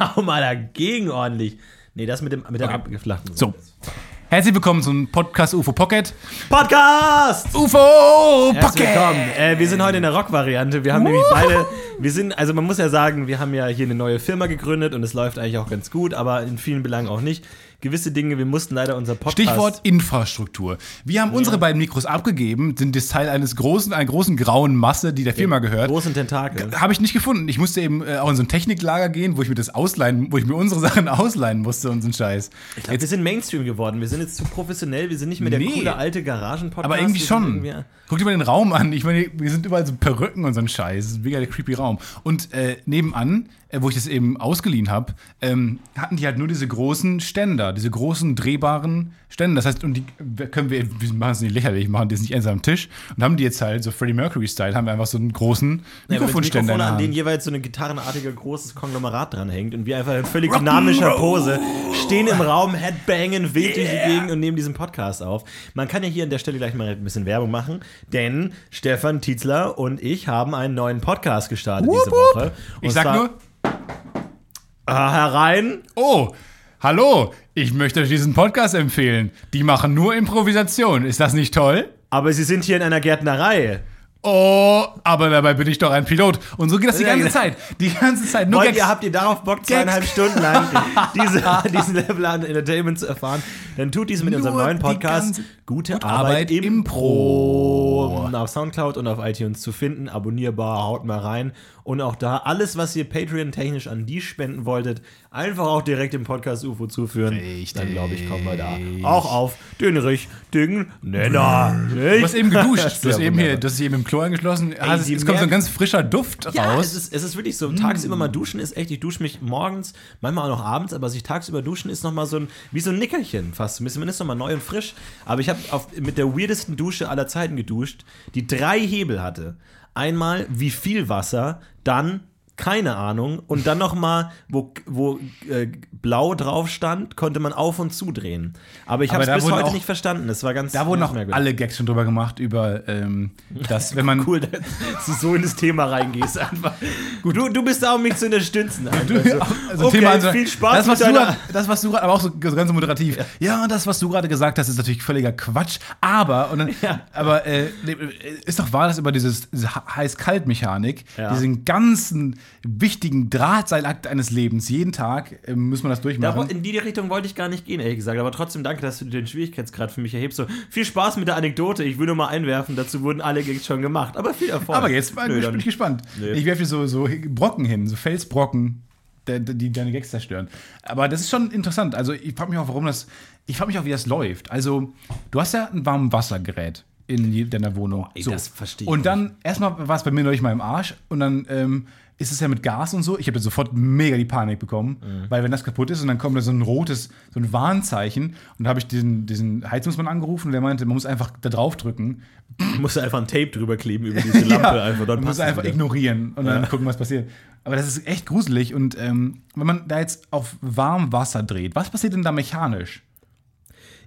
Hau mal dagegen ordentlich. Nee, das mit dem mit der abgeflachten. So. Herzlich willkommen zum Podcast UFO Pocket. Podcast! UFO Herzlich Pocket! willkommen. Äh, wir sind heute in der Rock-Variante. Wir haben nämlich beide, wir sind, also man muss ja sagen, wir haben ja hier eine neue Firma gegründet und es läuft eigentlich auch ganz gut, aber in vielen Belangen auch nicht. Gewisse Dinge, wir mussten leider unser Podcast. Stichwort Infrastruktur. Wir haben unsere beiden Mikros abgegeben, sind das Teil eines großen, einer großen grauen Masse, die der Firma gehört. Großen Tentakel. Habe ich nicht gefunden. Ich musste eben äh, auch in so ein Techniklager gehen, wo ich mir das ausleihen, wo ich mir unsere Sachen ausleihen musste und so ein Scheiß. Ich glaub, wir sind Mainstream geworden. Wir sind jetzt zu professionell. Wir sind nicht mehr der Nee. coole alte Garagen-Podcast. Aber irgendwie schon. irgendwie- Guck dir mal den Raum an. Ich meine, wir sind überall so Perücken und so ein Scheiß. Das ist mega der creepy Raum. Und äh, nebenan, äh, wo ich das eben ausgeliehen habe, ähm, hatten die halt nur diese großen Ständer, diese großen drehbaren Ständer. Das heißt, und die können wir, wir machen es nicht lächerlich, machen die jetzt nicht ernst am Tisch und haben die jetzt halt so Freddie Mercury-Style, haben wir einfach so einen großen Ja, Mikrofonständer in Mikrofon, der an denen jeweils so ein gitarrenartiger großes Konglomerat dranhängt und wir einfach in völlig dynamischer Pose stehen im Raum, headbangen, wild durch die Gegend und nehmen diesen Podcast auf. Man kann ja hier an der Stelle gleich mal ein bisschen Werbung machen, denn Stefan Tietzler und ich haben einen neuen Podcast gestartet diese Wup, wup. Woche. Ich sag nur, äh, herein. oh, hallo, ich möchte euch diesen Podcast empfehlen. Die machen nur Improvisation. Ist das nicht toll? Aber sie sind hier in einer Gärtnerei. Oh, aber dabei bin ich doch ein Pilot. Und so geht das die ganze. Zeit. Die ganze Zeit. Nur Wollt Gags. ihr, habt ihr darauf Bock, zweieinhalb Stunden lang diese, diesen Level an Entertainment zu erfahren? Dann tut dies mit Nur unserem neuen Podcast Gute Gute Arbeit, Arbeit im Pro. Pro. Auf Soundcloud und auf iTunes zu finden. Abonnierbar, haut mal rein. Und auch da alles, was ihr Patreon-technisch an die spenden wolltet, einfach auch direkt im Podcast UFO zuführen. Richtig. Dann glaube ich, kommen wir da auch auf den richtigen Nenner. Hast eben geduscht. Du Ja, hast eben hier, das ist eben im Klo angeschlossen. Ah, es, die es kommt so ein ganz frischer Duft Ja, raus. es ist, es ist wirklich so. Tagsüber mal duschen ist echt, ich dusche mich morgens, manchmal auch noch abends, aber sich tagsüber duschen ist nochmal so ein, wie so ein Nickerchen fast. Ist nochmal neu und frisch. Aber ich habe mit der weirdesten Dusche aller Zeiten geduscht, die drei Hebel hatte. Einmal wie viel Wasser, dann keine Ahnung und dann nochmal, wo, wo äh, blau drauf stand, konnte man auf und zudrehen. Aber ich habe es bis heute auch- nicht verstanden. Das war ganz da wurden auch alle Gags schon drüber gemacht, über ähm, das, wenn man. Cool, dass du so in das Thema reingehst einfach. Gut, du, du bist da, um mich zu unterstützen. einfach. Also okay, Thema, also, viel Spaß das, was mit du, deiner... das, was du gerade, aber auch so ganz moderativ. Ja. das, was du gerade gesagt hast, ist natürlich völliger Quatsch. Aber, und dann, Ja. aber äh, ist doch wahr, dass über dieses, diese Heiß-Kalt-Mechanik, Ja. diesen ganzen wichtigen Drahtseilakt eines Lebens, jeden Tag äh, muss man das Da, durchmachen. in die Richtung wollte ich gar nicht gehen, ehrlich gesagt. Aber trotzdem danke, dass du den Schwierigkeitsgrad für mich erhebst. So, viel Spaß mit der Anekdote. Ich will nur mal einwerfen, dazu wurden alle Gags schon gemacht. Aber viel Erfolg. Aber jetzt bin Nö, dann- bin ich gespannt. Nee. Ich werfe dir so, so Brocken hin, so Felsbrocken, die deine Gags zerstören. Aber das ist schon interessant. Also ich frage mich auch, warum das. Ich frage mich auch, wie das läuft. Also, du hast ja ein warmes Wassergerät in deiner Wohnung. ey, das verstehe ich Und dann, erstmal war es bei mir neulich mal im Arsch und dann ähm, ist es ja mit Gas und so. Ich habe sofort mega die Panik bekommen, Mhm. weil wenn das kaputt ist und dann kommt da so ein rotes, so ein Warnzeichen und da habe ich diesen, diesen Heizungsmann angerufen und der meinte, man muss einfach da drauf drücken Ich musste einfach ein Tape drüber kleben über diese Lampe. einfach, dann man muss einfach wieder. ignorieren und dann gucken, was passiert. Aber das ist echt gruselig. Und ähm, wenn man da jetzt auf warm Wasser dreht, was passiert denn da mechanisch?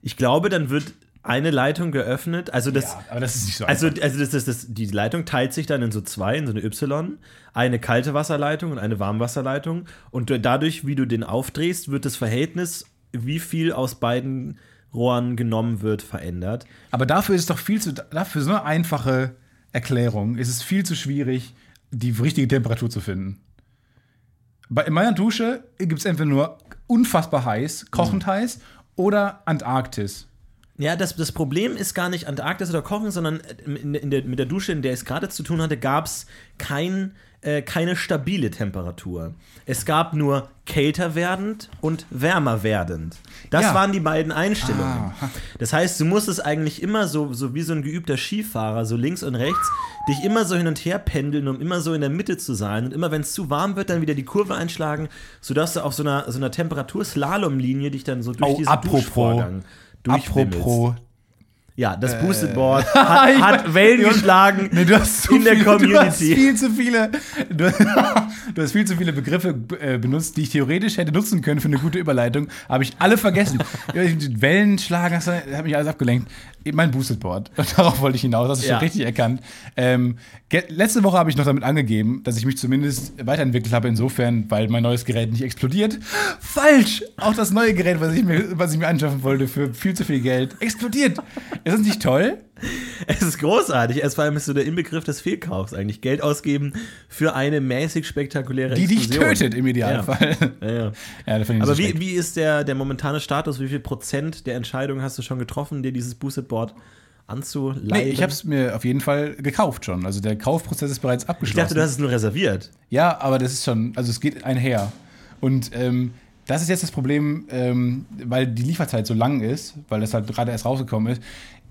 Ich glaube, dann wird eine Leitung geöffnet. Also das. aber das ist nicht so Also, einfach. also das, das, das, die Leitung teilt sich dann in so zwei, in so eine Y, eine kalte Wasserleitung und eine Warmwasserleitung. Und du- dadurch, wie du den aufdrehst, wird das Verhältnis, wie viel aus beiden Rohren genommen wird, verändert. Aber dafür ist es doch viel zu, dafür so eine einfache Erklärung ist es viel zu schwierig, die richtige Temperatur zu finden. Bei, in meiner Dusche gibt es entweder nur unfassbar heiß, kochend heiß oder Antarktis. Ja, das, das Problem ist gar nicht Antarktis oder Kochen, sondern in, in der, mit der Dusche, in der ich es gerade zu tun hatte, gab es kein, äh, keine stabile Temperatur. Es gab nur kälter werdend und wärmer werdend. Das Ja. waren die beiden Einstellungen. Ah. Das heißt, du musstest eigentlich immer so, so wie so ein geübter Skifahrer, so links und rechts, dich immer so hin und her pendeln, um immer so in der Mitte zu sein. Und immer, wenn es zu warm wird, dann wieder die Kurve einschlagen, sodass du auf so einer, so einer Temperaturslalomlinie dich dann so durch Oh, diesen apropos. Duschvorgang. Apropos. Ja, das Boosted Board hat, hat Wellen geschlagen Nee, du hast in der viele, Du hast Community. viel zu viele. Du, du hast viel zu viele Begriffe äh, benutzt, die ich theoretisch hätte nutzen können für eine gute Überleitung. Habe ich alle vergessen. Wellen schlagen, das hat mich alles abgelenkt. Mein Boosted Board. Darauf wollte ich hinaus, hast du Ja. schon richtig erkannt. Ähm, letzte Woche habe ich noch damit angegeben, dass ich mich zumindest weiterentwickelt habe, insofern, weil mein neues Gerät nicht explodiert. Falsch! Auch das neue Gerät, was ich mir, was ich mir anschaffen wollte für viel zu viel Geld, explodiert. Ist das nicht toll? Es ist großartig. Es vor allem ist so der Inbegriff des Fehlkaufs eigentlich. Geld ausgeben für eine mäßig spektakuläre Die dich Explosion. tötet im Idealfall. Ja, ja. Ja, ich Aber so wie, wie ist der, der momentane Status? Wie viel Prozent der Entscheidung hast du schon getroffen, dir dieses Boosted Board anzuleihen? Nee, ich habe es mir auf jeden Fall gekauft schon. Also der Kaufprozess ist bereits Ich abgeschlossen. dachte, du hast es nur reserviert. Ja, aber das ist schon, also es geht einher. Und ähm, das ist jetzt das Problem, ähm, weil die Lieferzeit so lang ist, weil das halt gerade erst rausgekommen ist.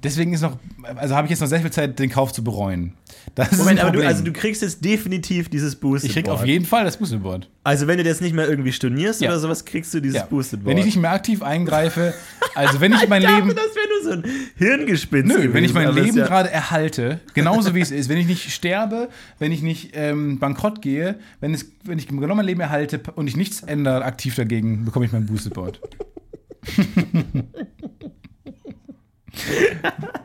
Deswegen ist noch, also habe ich jetzt noch sehr viel Zeit, den Kauf zu bereuen. Das Moment, aber du, also du kriegst jetzt definitiv dieses Boosted ich krieg Board. auf jeden Fall das Boosted-Board. Also wenn du das nicht mehr irgendwie stornierst Ja. oder sowas, kriegst du dieses Ja. Boosted Board. Wenn ich nicht mehr aktiv eingreife, also wenn ich mein Leben. Das wäre nur so ein Hirngespinst. Nö, wenn ich gewesen, mein ist Leben ja- gerade erhalte, genauso wie es ist, wenn ich nicht sterbe, wenn ich nicht ähm, bankrott gehe, wenn, es, wenn ich genau mein Leben erhalte und ich nichts ändere aktiv dagegen, bekomme ich mein Boosted Board.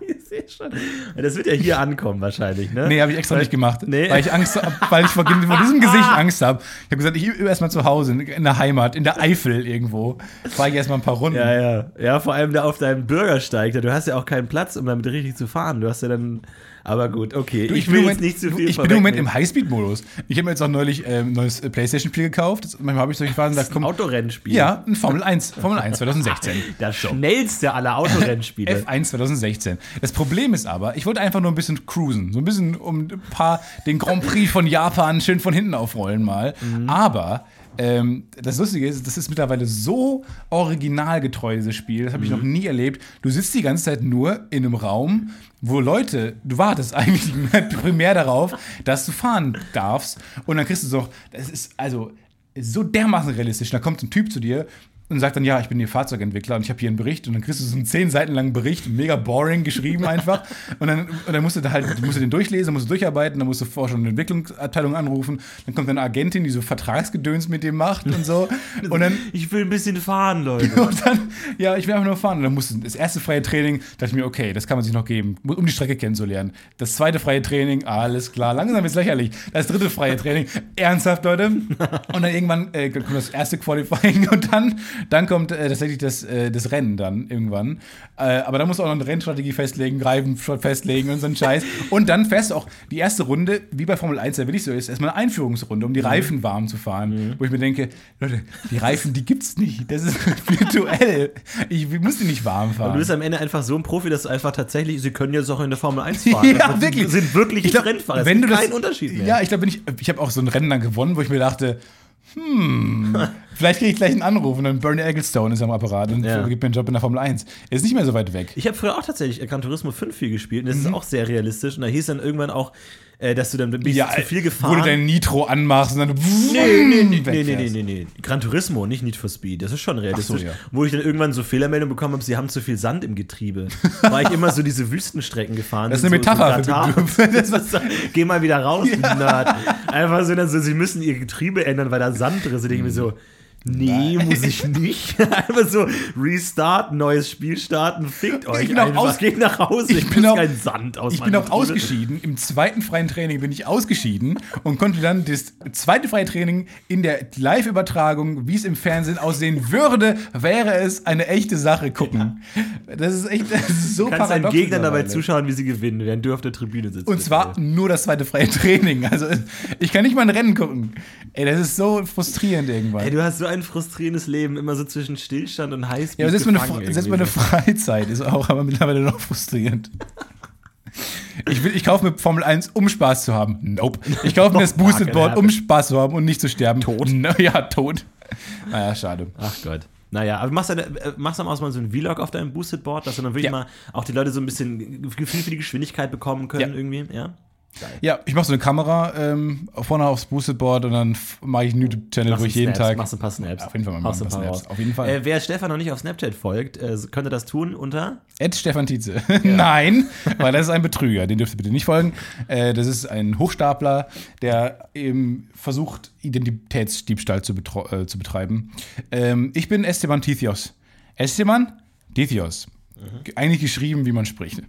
Ich sehe schon. Das wird ja hier ankommen wahrscheinlich, ne? Nee, habe ich extra Weil- nicht gemacht, Nee. weil ich Angst hab, weil ich vor, vor diesem Gesicht Angst habe. Ich habe gesagt, ich übe erstmal zu Hause, in der Heimat, in der Eifel irgendwo. Fahre ich erstmal ein paar Runden. Ja, ja. Ja, vor allem da auf deinem Bürgersteig. Du hast ja auch keinen Platz, um damit richtig zu fahren. Du hast ja dann. Aber gut, okay. Du, ich bin will im jetzt nicht zu viel Ich bin im Moment im. Highspeed-Modus. Ich habe mir jetzt auch neulich ähm, ein neues äh, Playstation-Spiel gekauft. Das, manchmal habe ich solche Phasen, da Ein kommt. Autorennspiel. Ja, ein Formel 1, Formel 1 2016. Das schnellste aller Autorennspiele. F1 2016. Das Problem ist aber, ich wollte einfach nur ein bisschen cruisen. So ein bisschen um ein paar den Grand Prix von Japan schön von hinten aufrollen mal. Aber ähm, das Lustige ist, das ist mittlerweile so originalgetreu, dieses Spiel. Das habe ich noch nie erlebt. Du sitzt die ganze Zeit nur in einem Raum, wo Leute, du wartest eigentlich primär darauf, dass du fahren darfst. Und dann kriegst du so, das ist also so dermaßen realistisch. Da kommt ein Typ zu dir und sagt dann, ja, ich bin hier Fahrzeugentwickler und ich habe hier einen Bericht und dann kriegst du so einen zehn Seiten langen Bericht, mega boring geschrieben einfach und dann, und dann musst du da halt, musst du den durchlesen, musst du durcharbeiten, dann musst du schon eine Entwicklungsabteilung anrufen, dann kommt eine Agentin, die so Vertragsgedöns mit dem macht und so und dann Ich will ein bisschen fahren, Leute. und dann, ja, ich will einfach nur fahren. Und dann musste das erste freie Training, dachte ich mir, okay, das kann man sich noch geben, um die Strecke kennenzulernen. Das zweite freie Training, alles klar, langsam ist lächerlich. Das dritte freie Training, ernsthaft, Leute. Und dann irgendwann äh, kommt das erste Qualifying und dann, dann kommt äh, tatsächlich das, äh, das Rennen dann irgendwann. Äh, aber da musst du auch noch eine Rennstrategie festlegen, Reifen festlegen und so ein Scheiß. Und dann fährst du auch die erste Runde, wie bei Formel 1 ja wirklich so ist, erstmal eine Einführungsrunde, um die Reifen warm zu fahren. Wo ich mir denke, Leute, die Reifen, die gibt's nicht. Das ist virtuell. Ich muss die nicht warm fahren. Aber du bist am Ende einfach so ein Profi, dass du einfach tatsächlich, sie können jetzt auch in der Formel 1 fahren. ja, Das wirklich. sind wirklich Ich glaub, Rennfahrer. Wenn du das, keinen Unterschied mehr. Ja, ich glaube, ich, ich habe auch so ein Rennen dann gewonnen, wo ich mir dachte, hm, vielleicht kriege ich gleich einen Anruf und dann Bernie Ecclestone ist am Apparat und Ja. gibt mir einen Job in der Formel 1. Er ist nicht mehr so weit weg. Ich habe früher auch tatsächlich Gran Turismo 5 viel gespielt und das Mhm. ist auch sehr realistisch. Und da hieß dann irgendwann auch, äh, dass du dann bist zu viel Wo gefahren. du dein Nitro anmachst und dann Nee, nee, nee, nee, nee, nee, nee, nee. Gran Turismo, nicht Need for Speed. Das ist schon realistisch. So, ja. Wo ich dann irgendwann so Fehlermeldungen bekommen habe, sie haben zu viel Sand im Getriebe. War ich immer so diese Wüstenstrecken gefahren. Das ist eine so, Metapher So für das ist Geh mal wieder raus, du Nerd. Einfach so, dann so, sie müssen ihr Getriebe ändern, weil da Sand drin ist. Da denke ich mir so, nee, muss ich nicht. Einfach so, Restart, neues Spiel starten, fickt euch bin auch aus- Geht nach Hause, Ich bin muss auch- keinen Sand aus Ich bin auch Getriebe. ausgeschieden. Im zweiten freien Training bin ich ausgeschieden und konnte dann das zweite freie Training in der Live-Übertragung, wie es im Fernsehen aussehen würde, wäre es eine echte Sache gucken. Das ist echt das ist so Du kannst deinen paradox Gegnern dabei zuschauen, wie sie gewinnen, während du auf der Tribüne sitzt. Und zwar nur das zweite freie Training. Also ich kann nicht mal ein Rennen gucken. Ey, das ist so frustrierend irgendwann. Ey, du hast so ein frustrierendes Leben, immer so zwischen Stillstand und Highspeed. ja, selbst meine, selbst meine. Freizeit ist auch aber mittlerweile noch frustrierend. Ich, will, ich kaufe mir Formel 1, um Spaß zu haben. Nope. Ich kaufe mir das Boosted Board, um Spaß zu haben und nicht zu sterben. Tot. Ja, tot. Naja, schade. Ach Gott. Naja, aber machst du, äh, machst du mal so ein Vlog auf deinem Boosted Board, dass du dann wirklich Ja. mal auch die Leute so ein bisschen Gefühl für die Geschwindigkeit bekommen können Ja. irgendwie, ja? Ja, ich mache so eine Kamera ähm, vorne aufs Boosted Board und dann mache ich einen YouTube-Channel, wo ich jeden Snaps, Tag. Machst ein paar Snaps. Auf jeden Fall mal ein paar Snaps. raus. Auf jeden Fall. Äh, wer Stefan noch nicht auf Snapchat folgt, äh, könnte das tun unter. Ed Stefan Tietze. Nein, weil das ist ein Betrüger. Den dürft ihr bitte nicht folgen. Äh, das ist ein Hochstapler, der eben versucht, Identitätsdiebstahl zu, äh, zu betreiben. Ähm, ich bin Esteban Tithios. Esteban Tithios. Eigentlich geschrieben, wie man spricht.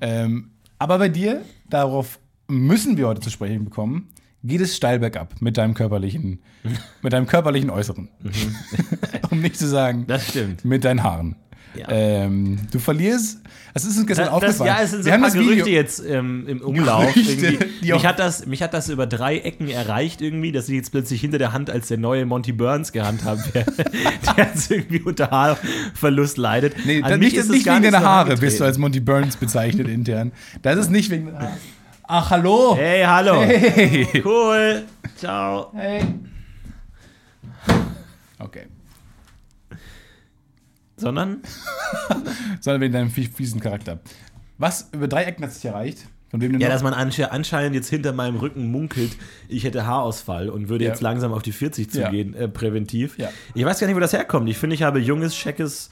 Ähm, aber bei dir, darauf müssen wir heute zu sprechen bekommen, geht es steil bergab mit deinem körperlichen, mit deinem körperlichen Äußeren. um nicht zu sagen, Das stimmt. mit deinen Haaren. Ja. Ähm, du verlierst. Es ist uns gestern Das, aufgefallen. ja, es sind so ein paar das. Gerüchte jetzt ähm, im Umlauf. Gerüchte, mich, hat das, mich hat das über drei Ecken erreicht irgendwie, dass ich jetzt plötzlich hinter der Hand als der neue Monty Burns gehandhabt werde, der jetzt irgendwie unter Haarverlust leidet. Nee, An das, mich nicht, ist nicht wegen deiner Haare bist du als Monty Burns bezeichnet intern. Das ist nicht wegen deiner Haare. Ach, hallo. Hey, hallo. Hey. Cool. Ciao. Hey. Okay. Sondern? Sondern wegen deinem fie- fiesen Charakter. Was über drei Ecken hat sich erreicht? Von wem denn Ja, noch? dass man ansche- anscheinend jetzt hinter meinem Rücken munkelt, ich hätte Haarausfall und würde Ja. jetzt langsam auf die 40 Ja. zugehen, äh, präventiv. Ja. Ich weiß gar nicht, wo das herkommt. Ich finde, ich habe junges, scheckes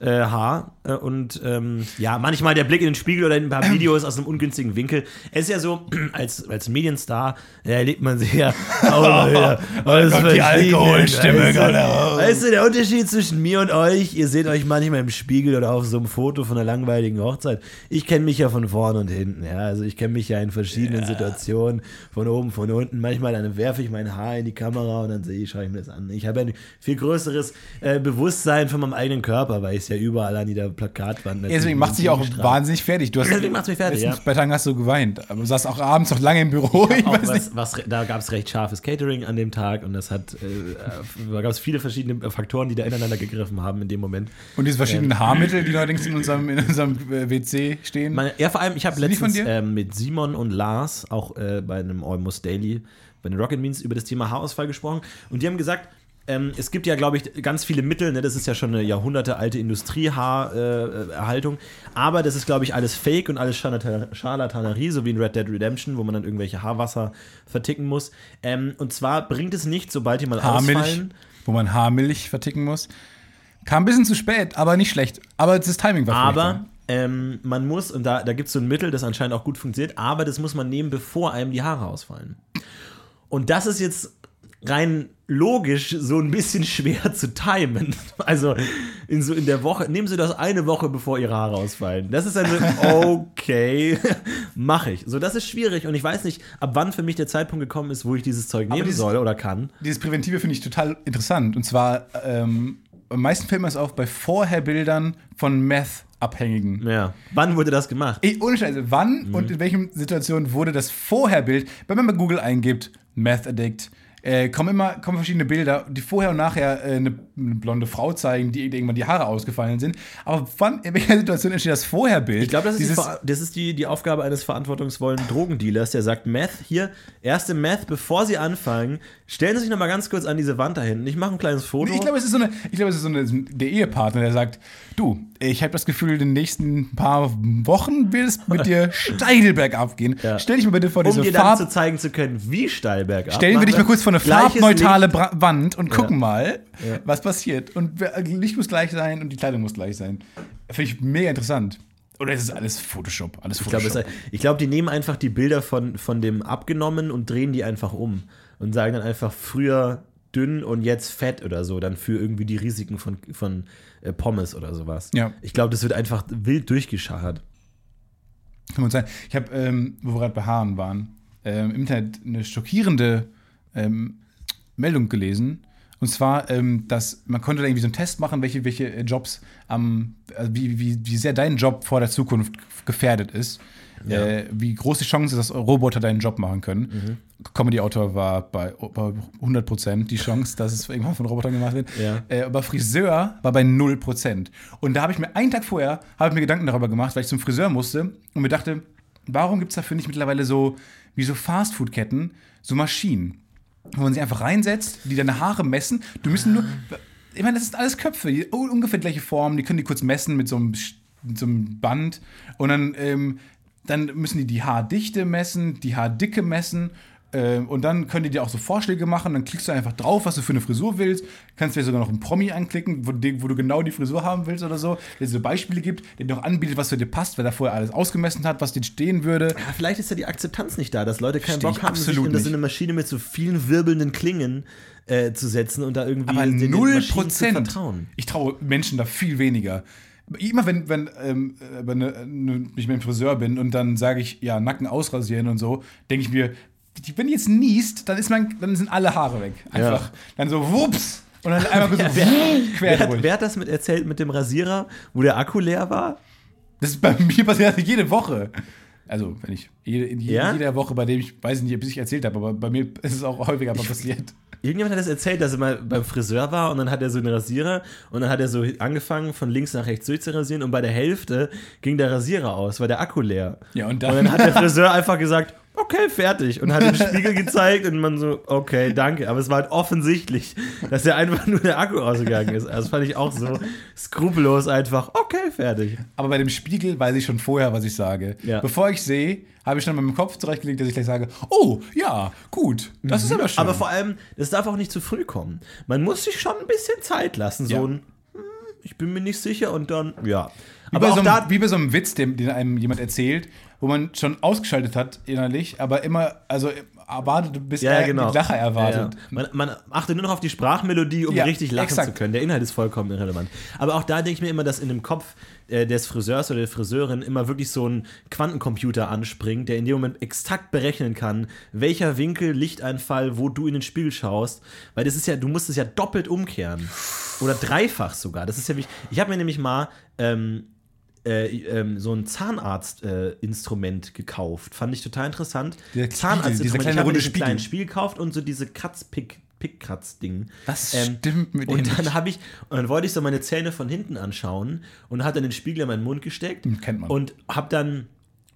äh, Haar äh, und ähm, ja, manchmal der Blick in den Spiegel oder in ein paar Videos aus einem ungünstigen Winkel. Es ist ja so, als, als Medienstar äh, erlebt man sich ja auch wieder alles kommt die. Alkoholstimme weißt, gerade raus. weißt du, der Unterschied zwischen mir und euch, ihr seht euch manchmal im Spiegel oder auf so einem Foto von einer langweiligen Hochzeit. Ich kenne mich ja von vorn und hinten, ja. Also ich kenne mich ja in verschiedenen Situationen, von oben, von unten. Manchmal dann werfe ich mein Haar in die Kamera und dann sehe ich, schaue ich mir das an. Ich habe ein viel größeres äh, Bewusstsein von meinem eigenen Körper, weil ich es ja überall an jeder Plakatwand deswegen macht sich auch wahnsinnig fertig. Du hast, Deswegen macht's mich fertig, ja. zwei Tagen hast du geweint. Aber du saßt auch abends noch lange im Büro. Ich nicht. was, was, da gab es recht scharfes Catering an dem Tag und das hat, äh, äh, da gab es viele verschiedene Faktoren, die da ineinander gegriffen haben in dem Moment. Und diese verschiedenen Haarmittel, die neuerdings in unserem, in unserem äh, WC stehen. Meine, ja, vor allem, ich habe letztens ähm, mit Simon und Lars auch äh, bei einem Almost Daily, bei den Rocket Beans über das Thema Haarausfall gesprochen und die haben gesagt, ähm, es gibt ja, glaube ich, ganz viele Mittel, ne? das ist ja schon eine jahrhundertealte Industriehaarerhaltung, aber das ist, glaube ich, alles Fake und alles Charlatan Charlatanerie, so wie in Red Dead Redemption, wo man dann irgendwelche Haarwasser verticken muss. Ähm, und zwar bringt es nicht, sobald die mal Haarmilch, ausfallen, wo man Haarmilch verticken muss. Kam ein bisschen zu spät, aber nicht schlecht. Aber das Timing war Aber ähm, man muss, und da, da gibt es so ein Mittel, das anscheinend auch gut funktioniert, aber das muss man nehmen, bevor einem die Haare ausfallen. Und das ist jetzt rein logisch so ein bisschen schwer zu timen. Also in, so in der Woche, nehmen Sie das eine Woche, bevor Ihre Haare ausfallen. Das ist dann so, okay, mache ich. So, das ist schwierig und ich weiß nicht, ab wann für mich der Zeitpunkt gekommen ist, wo ich dieses Zeug nehmen dieses- soll oder kann. Dieses Präventive finde ich total interessant. Und zwar, ähm, am meisten fällt mir es auf bei Vorherbildern von Meth-Abhängigen. Ja. Wann wurde das gemacht? Ey, ohne Scheiße, wann Mhm. und in welchen Situationen wurde das Vorherbild, wenn man bei Google eingibt, Meth Addict, äh, kommen immer kommen verschiedene Bilder, die vorher und nachher äh, eine, eine blonde Frau zeigen, die irgendwann die Haare ausgefallen sind. Aber wann, in welcher Situation entsteht das Vorherbild? Ich glaube, das ist, die, Dieses- das ist die, die Aufgabe eines verantwortungsvollen Drogendealers, der sagt, Meth, hier, erste Meth, bevor Sie anfangen, stellen Sie sich noch mal ganz kurz an diese Wand da hinten. Ich mache ein kleines Foto. Ich glaube, es ist so eine, ich glaube, es ist so eine, der Ehepartner, der sagt, du, ich habe das Gefühl, in den nächsten paar Wochen wird es mit dir steil bergab gehen. Ja. Stell dich mal bitte vor um diese dir dann Farb. zu zeigen zu können, wie steil bergab. Stellen wir dich mal kurz vor eine farbneutrale Licht. Wand und gucken Ja. mal, Ja. was passiert. Und Licht muss gleich sein und die Kleidung muss gleich sein. Finde ich mega interessant. Oder ist es alles Photoshop? Alles Ich glaube, Photoshop. ich glaube, die nehmen einfach die Bilder von, von dem abgenommen und drehen die einfach um. Und sagen dann einfach früher dünn und jetzt fett oder so, dann für irgendwie die Risiken von, von äh, Pommes oder sowas. Ja. Ich glaube, das wird einfach wild durchgeschachert. Kann man sagen. Ich habe, ähm, wo wir gerade bei Haaren waren, ähm, im Internet eine schockierende ähm, Meldung gelesen. Und zwar, ähm, dass man konnte da irgendwie so einen Test machen, welche, welche äh, Jobs am, also wie, wie, wie sehr dein Job vor der Zukunft gefährdet ist. Ja. Äh, wie groß die Chance ist, dass Roboter deinen Job machen können. Comedy-Autor war bei, bei 100 Prozent die Chance, dass es irgendwann von Robotern gemacht wird. Ja. Äh, aber Friseur war bei 0 Prozent. Und da habe ich mir einen Tag vorher ich mir Gedanken darüber gemacht, weil ich zum Friseur musste und mir dachte, warum gibt es dafür nicht mittlerweile so wie so Fastfood-Ketten, so Maschinen, wo man sich einfach reinsetzt, die deine Haare messen. Du müssen nur, ich meine, das sind alles Köpfe, die ungefähr gleiche Form, die können die kurz messen mit so einem, mit so einem Band und dann ähm, dann müssen die die Haardichte messen, die Haardicke messen. äh, Und dann können die dir auch so Vorschläge machen. Dann klickst du einfach drauf, was du für eine Frisur willst. Kannst dir sogar noch einen Promi anklicken, wo, wo du genau die Frisur haben willst oder so. Der dir so Beispiele gibt, der dir auch anbietet, was zu dir passt, weil er vorher alles ausgemessen hat, was dir stehen würde. Ja, vielleicht ist ja die Akzeptanz nicht da, dass Leute keinen Bock haben, sich in, eine Maschine mit so vielen wirbelnden Klingen äh, zu setzen und da irgendwie Aber den- den null Maschinen zu vertrauen. Ich traue Menschen da viel weniger. Immer wenn, wenn, ähm, äh, wenn, äh, ne- ich mit dem Friseur bin und dann sage ich, ja, Nacken ausrasieren und so, denke ich mir, wenn jetzt niest, dann, ist mein, dann sind alle Haare weg. Einfach. Dann so, wups. Und dann einmal kurz so, quer Wer hat, wer hat das mit erzählt mit dem Rasierer, wo der Akku leer war? Das ist bei mir passiert jede Woche. Also, wenn ich jede, in Ja? jeder Woche, bei dem ich weiß nicht, ob ich erzählt habe, aber bei mir ist es auch häufiger mal passiert. Irgendjemand hat das erzählt, dass er mal beim Friseur war und dann hat er so einen Rasierer und dann hat er so angefangen, von links nach rechts durchzurasieren und bei der Hälfte ging der Rasierer aus, war der Akku leer. Ja, und Und dann, dann hat der Friseur einfach gesagt, okay, fertig. Und hat den Spiegel gezeigt und man so, okay, danke. Aber es war halt offensichtlich, dass er einfach nur der Akku ausgegangen ist. Also das fand ich auch so skrupellos einfach, okay, fertig. Aber bei dem Spiegel weiß ich schon vorher, was ich sage. Ja. Bevor ich sehe, habe ich schon in meinem Kopf zurechtgelegt, dass ich gleich sage, oh, ja, gut, das ist aber schön. Mhm. Aber vor allem, das darf auch nicht zu früh kommen. Man muss sich schon ein bisschen Zeit lassen. So Ja. ein, hm, ich bin mir nicht sicher und dann, ja. Wie, Aber bei so einem, da, wie bei so einem Witz, den, den einem jemand erzählt, wo man schon ausgeschaltet hat innerlich, aber immer, also erwartet, bis ja, er genau. die Lacher erwartet. Ja, ja. Man, man achtet nur noch auf die Sprachmelodie, um richtig lachen exakt. zu können. Der Inhalt ist vollkommen irrelevant. Aber auch da denke ich mir immer, dass in dem Kopf äh, des Friseurs oder der Friseurin immer wirklich so ein Quantencomputer anspringt, der in dem Moment exakt berechnen kann, welcher Winkel, Lichteinfall, wo du in den Spiegel schaust. Weil das ist ja, du musst es ja doppelt umkehren. Oder dreifach sogar. Das ist ja wichtig. Ich habe mir nämlich mal ähm, äh, ähm, so ein Zahnarztinstrument äh, gekauft. Fand ich total interessant. Zahnarztinstrument. ich habe mir kleinen Spiegel. Spiel gekauft und so diese Kratzpick. Pickkratz-Ding. Was Ähm, stimmt mit dem Und dann habe ich, und dann wollte ich so meine Zähne von hinten anschauen und hat dann den Spiegel in meinen Mund gesteckt. kennt man. Und habe dann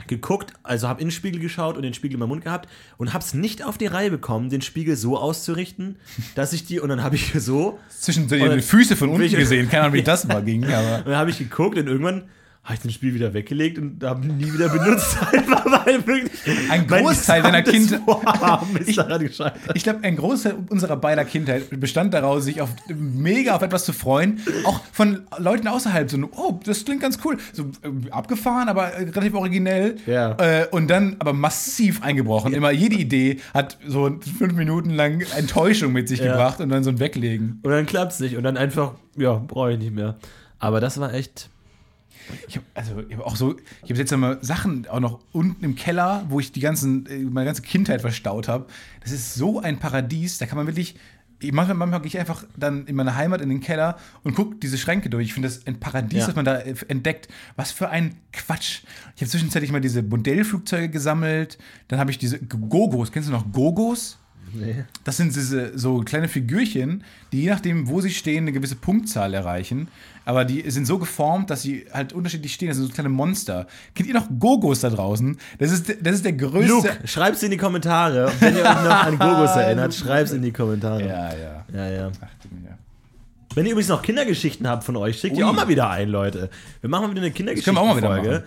geguckt, also habe in den Spiegel geschaut und den Spiegel in meinem Mund gehabt und habe es nicht auf die Reihe bekommen, den Spiegel so auszurichten, dass ich die, und dann habe ich so, Zwischen so die Füße von unten gesehen, keine Ahnung, wie das mal ging, aber. und dann habe ich geguckt und irgendwann habe ich den Spiegel wieder weggelegt und habe ihn nie wieder benutzt, Ein Großteil deiner gesamtes Kind- Vorhaben ist daran gescheitert. Ich glaube, ein Großteil unserer beider Kindheit bestand daraus, sich auf mega auf etwas zu freuen. Auch von Leuten außerhalb. So, oh, das klingt ganz cool. So äh, abgefahren, aber äh, relativ originell. Ja. Äh, und dann aber massiv eingebrochen. Immer jede Idee hat so fünf Minuten lang Enttäuschung mit sich Ja. gebracht und dann so ein Weglegen. Und dann klappt es nicht und dann einfach, ja, brauche ich nicht mehr. Aber das war echt. Ich habe also ich hab auch so, ich habe jetzt mal Sachen auch noch unten im Keller, wo ich die ganzen, äh, meine ganze Kindheit verstaut habe. Das ist so ein Paradies, da kann man wirklich. Ich manchmal, manchmal gehe ich einfach dann in meine Heimat in den Keller und gucke diese Schränke durch. Ich finde das ein Paradies, Ja. was man da äh, entdeckt. Was für ein Quatsch. Ich habe zwischenzeitlich mal diese Modellflugzeuge gesammelt. Dann habe ich diese Gogos. Kennst du noch Gogos? Nee. Das sind diese so kleine Figürchen, die je nachdem, wo sie stehen, eine gewisse Punktzahl erreichen. Aber die sind so geformt, dass sie halt unterschiedlich stehen. Das sind so kleine Monster. Kennt ihr noch Gogos da draußen? Das ist, das ist der größte. Luke, schreib's in die Kommentare. Wenn ihr euch noch an Gogos erinnert, schreib's in die Kommentare. Ja, ja. ja. ja. Ach, du Mega. Wenn ihr übrigens noch Kindergeschichten habt von euch, schickt die Ui. auch mal wieder ein, Leute. Wir machen mal wieder eine Können wir auch mal wieder Kindergeschichten-Folge.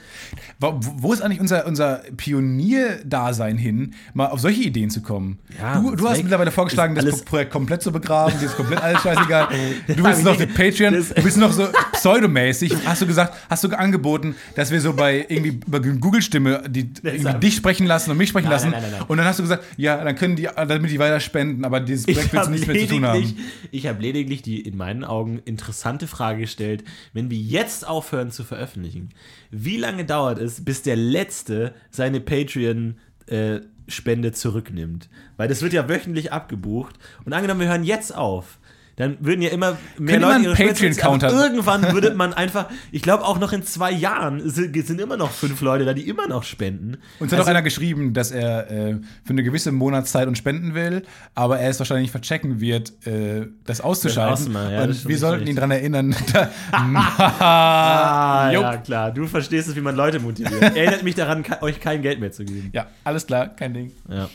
Wo, wo ist eigentlich unser, unser Pionier-Dasein hin, mal auf solche Ideen zu kommen? Ja, du du hast mittlerweile vorgeschlagen, das Projekt komplett zu begraben, dir ist komplett alles scheißegal. Du bist noch nicht- die Patreon, du bist noch so pseudomäßig. Hast du gesagt, hast du angeboten, dass wir so bei irgendwie über Google-Stimme dich sprechen lassen und mich sprechen Nein, lassen. nein, nein, nein. Und dann hast du gesagt, ja, dann können die, damit die weiter spenden, aber dieses Projekt willst habe du nichts mehr zu tun haben. ich hab lediglich die in meinen Augen interessante Frage gestellt, wenn wir jetzt aufhören zu veröffentlichen, wie lange dauert es, bis der Letzte seine Patreon-Spende zurücknimmt? Weil das wird ja wöchentlich abgebucht. Und angenommen, wir hören jetzt auf. Dann würden ja immer mehr Können wir Leute einen ihre Spenden Patreon-Counter- aber Irgendwann würde man einfach, ich glaube auch noch in zwei Jahren sind, immer noch fünf Leute da, die immer noch spenden. Uns hat Also- auch einer geschrieben, dass er äh, für eine gewisse Monatszeit uns spenden will, aber er es wahrscheinlich verchecken wird, äh, das auszuschalten. Das ja, und wir sollten ihn daran erinnern. Ah, ja, klar. Du verstehst es, wie man Leute motiviert. Erinnert mich daran, euch kein Geld mehr zu geben. ja, alles klar, kein Ding. Ja.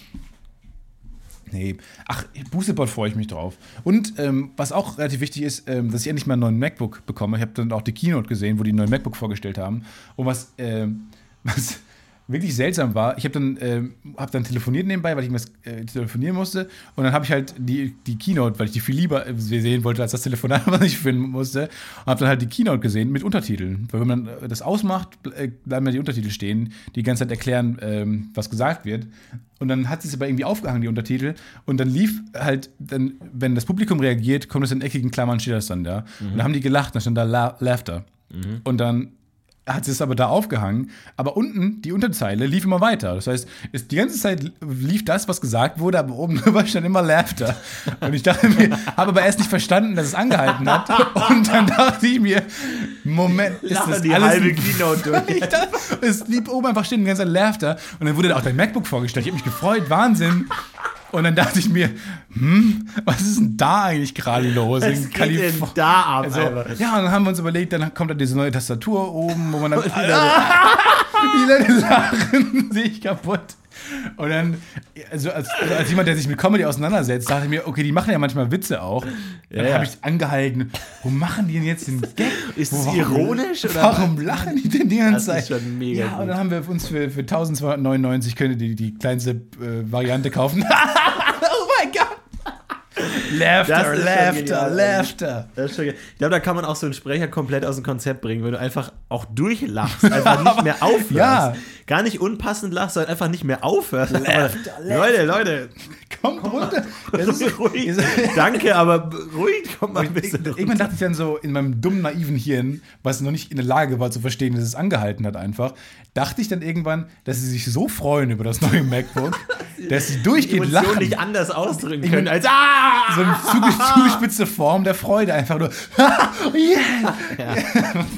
Nee. Ach, Boostebot freue ich mich drauf. Und ähm, was auch relativ wichtig ist, ähm, dass ich endlich mal einen neuen MacBook bekomme. Ich habe dann auch die Keynote gesehen, wo die einen neuen MacBook vorgestellt haben. Und was, ähm, was wirklich seltsam war, ich habe dann, ähm, hab dann telefoniert nebenbei, weil ich was äh, telefonieren musste. Und dann habe ich halt die, die Keynote, weil ich die viel lieber äh, sehen wollte als das Telefonat, was ich finden musste. Und habe dann halt die Keynote gesehen mit Untertiteln. Weil wenn man äh, das ausmacht, äh, bleiben ja die Untertitel stehen, die die ganze Zeit erklären, ähm, was gesagt wird. Und dann hat sie es aber irgendwie aufgehangen, die Untertitel. Und dann lief halt, dann, wenn das Publikum reagiert, kommt es in eckigen Klammern, steht das dann da. Und dann haben die gelacht, dann stand da La Laughter. Und dann hat sie es aber da aufgehangen. Aber unten, die Unterzeile, lief immer weiter. Das heißt, es, die ganze Zeit lief das, was gesagt wurde, aber oben drüber stand immer Laughter. Und ich dachte mir, habe aber erst nicht verstanden, dass es angehalten hat. Und dann dachte ich mir, Moment, ist das die alles halbe Keynote durch. ich dachte, es blieb oben einfach stehen, die ganze Zeit Laughter. Und dann wurde da auch dein MacBook vorgestellt. Ich habe mich gefreut, Wahnsinn. Und dann dachte ich mir, hm, was ist denn da eigentlich gerade los? Was in geht denn da ab, Also, ja, und dann haben wir uns überlegt, dann kommt da diese neue Tastatur oben, wo man dann. die Leute lachen sich kaputt. Und dann, also als, also als jemand, der sich mit Comedy auseinandersetzt, dachte ich mir, okay, die machen ja manchmal Witze auch. Dann Ja, ja. habe ich angehalten, wo machen die denn jetzt den Gag? Ist es warum- ironisch, oder? Warum lachen die denn die ganze Das ist Zeit? schon mega Ja, und dann haben wir uns für, für 1299 könnt ihr die, die kleinste äh, Variante kaufen. Laughter, Laughter, genial. Laughter. Das ist schon, ge- ich glaube, da kann man auch so einen Sprecher komplett aus dem Konzept bringen, wenn du einfach auch durchlachst, einfach nicht mehr aufhörst. Ja. Gar nicht unpassend lachst, sondern einfach nicht mehr aufhörst. Laughter, Leute, Leute, Kommt runter. Das ist, ruhig. Danke, aber ruhig, komm mal ein bisschen Irgendwann dachte ich dann so in meinem dummen, naiven Hirn, was noch nicht in der Lage war zu verstehen, dass es angehalten hat einfach, dachte ich dann irgendwann, dass sie sich so freuen über das neue MacBook, dass sie durchgehend lachen. nicht anders ausdrücken Ich können als ah! so zuge- zugespitzte Form der Freude, einfach nur, yeah! Das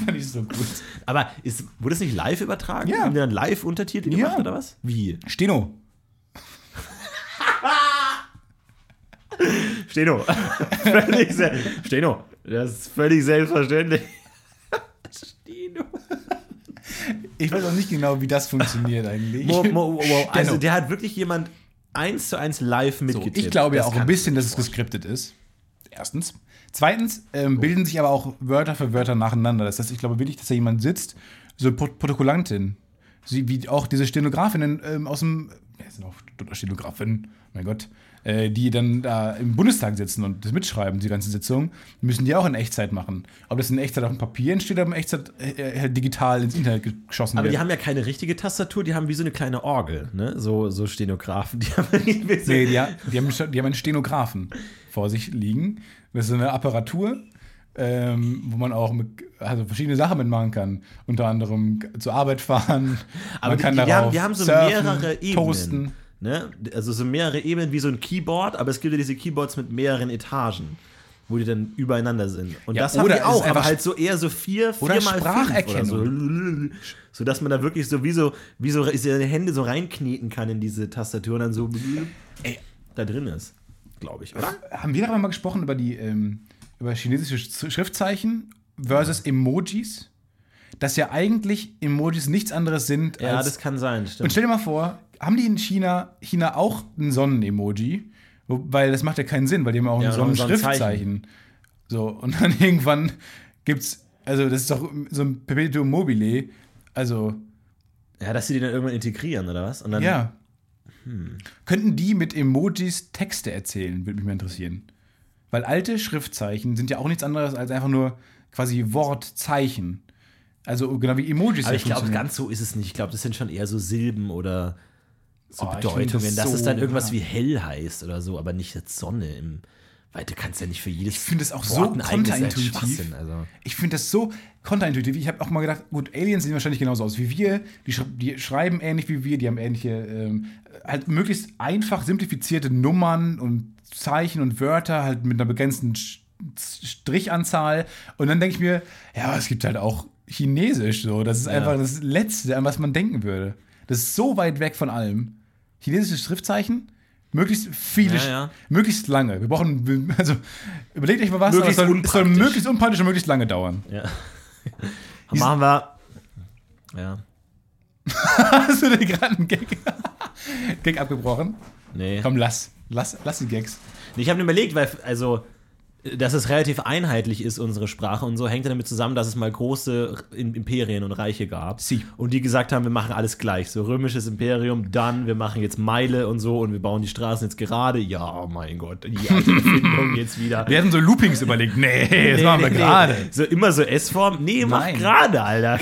fand ich so gut. Aber ist, wurde es nicht live übertragen? Ja. Haben die dann live Untertitel Ja. gemacht oder was? Wie? Steno. Steno. völlig Steno. Das ist völlig selbstverständlich. Steno. Ich weiß auch nicht genau, wie das funktioniert eigentlich. Mo, mo, mo, also der hat wirklich jemand eins zu eins live So, mitgetippt. ich glaube ja auch ein bisschen, dass es geskriptet ist. Erstens. Zweitens ähm, bilden sich aber auch Wörter für Wörter nacheinander. Das heißt, ich glaube wirklich, dass da jemand sitzt, so Pro Protokollantin. Sie, wie auch diese Stenografinnen ähm, aus dem. Ja, sind auch Stenografinnen, mein Gott. Äh, die dann da im Bundestag sitzen und das mitschreiben, die ganze Sitzung, müssen die auch in Echtzeit machen. Ob das in Echtzeit auf dem Papier entsteht oder in Echtzeit äh, äh, digital ins Internet geschossen Aber wird. die haben ja keine richtige Tastatur, die haben wie so eine kleine Orgel, ne? So, so Stenografen. Die haben Nee, die, ha- die, haben, die haben einen Stenografen vor sich liegen. Das ist so eine Apparatur, ähm, wo man auch mit, also verschiedene Sachen mitmachen kann. Unter anderem zur Arbeit fahren. Aber man die, kann die, darauf haben, die haben so surfen, mehrere Ebenen. Toasten. Ne? Also so mehrere Ebenen wie so ein Keyboard, aber es gibt ja diese Keyboards mit mehreren Etagen, wo die dann übereinander sind. Und Ja, das haben die auch, aber halt so eher so vier, Oder vier mal fünf Spracherkennung. So. so dass man da wirklich so wie so, wie so seine Hände so reinkneten kann in diese Tastatur und dann so Ey. da drin ist. Glaube ich, oder? Haben wir darüber mal gesprochen, über die ähm, über chinesische Sch- Schriftzeichen versus Emojis? Dass ja eigentlich Emojis nichts anderes sind Ja, als das kann sein, Und stimmt. stell dir mal vor, haben die in China, China auch ein Sonnen-Emoji? Weil das macht ja keinen Sinn, weil die haben auch Ja, ein ein Sonnenschriftzeichen. So, und dann irgendwann gibt's, also das ist doch so ein Perpetuum mobile. Also, Ja, dass sie die dann irgendwann integrieren, oder was? Und dann, ja. Könnten die mit Emojis Texte erzählen, würde mich mal interessieren. Weil alte Schriftzeichen sind ja auch nichts anderes als einfach nur quasi Wortzeichen. Also genau wie Emojis Aber ich glaube, ganz so ist es nicht. Ich glaube, das sind schon eher so Silben oder so Oh, Bedeutungen, das dass es so dann irgendwas hart. wie hell heißt oder so, aber nicht jetzt Sonne im. Weil du kannst ja nicht für jedes Ich finde das auch so Wort kontraintuitiv. Schwachsinn, Also. Ich finde das so kontraintuitiv. Ich habe auch mal gedacht, gut, Aliens sehen wahrscheinlich genauso aus wie wir. Die, sch die schreiben ähnlich wie wir, die haben ähnliche, ähm, halt möglichst einfach simplifizierte Nummern und Zeichen und Wörter, halt mit einer begrenzten Sch- Strichanzahl. Und dann denke ich mir, ja, es gibt halt auch Chinesisch so. Das ist einfach das Letzte, an was man denken würde. Das ist so weit weg von allem. Chinesische Schriftzeichen, möglichst viele, Ja, ja. möglichst lange. Wir brauchen, also überlegt euch mal was, Möglichst soll, soll möglichst unpraktisch und möglichst lange dauern. Ja. Machen wir. Ja. Hast du dir gerade einen Gag, Gag abgebrochen? Nee. Komm, lass. Lass, lass die Gags. Nee, Ich habe mir überlegt, weil, also, dass es relativ einheitlich ist, unsere Sprache. Und so hängt damit zusammen, dass es mal große Imperien und Reiche gab. Sie. Und die gesagt haben, wir machen alles gleich. So römisches Imperium, dann, wir machen jetzt Meile und so und wir bauen die Straßen jetzt gerade. Ja, oh mein Gott, die alte Erfindung jetzt wieder. Wir hatten so Loopings überlegt. Nee, das machen wir Nee, nee, gerade. nee. So immer so S-Form. Nee, mach gerade, Alter.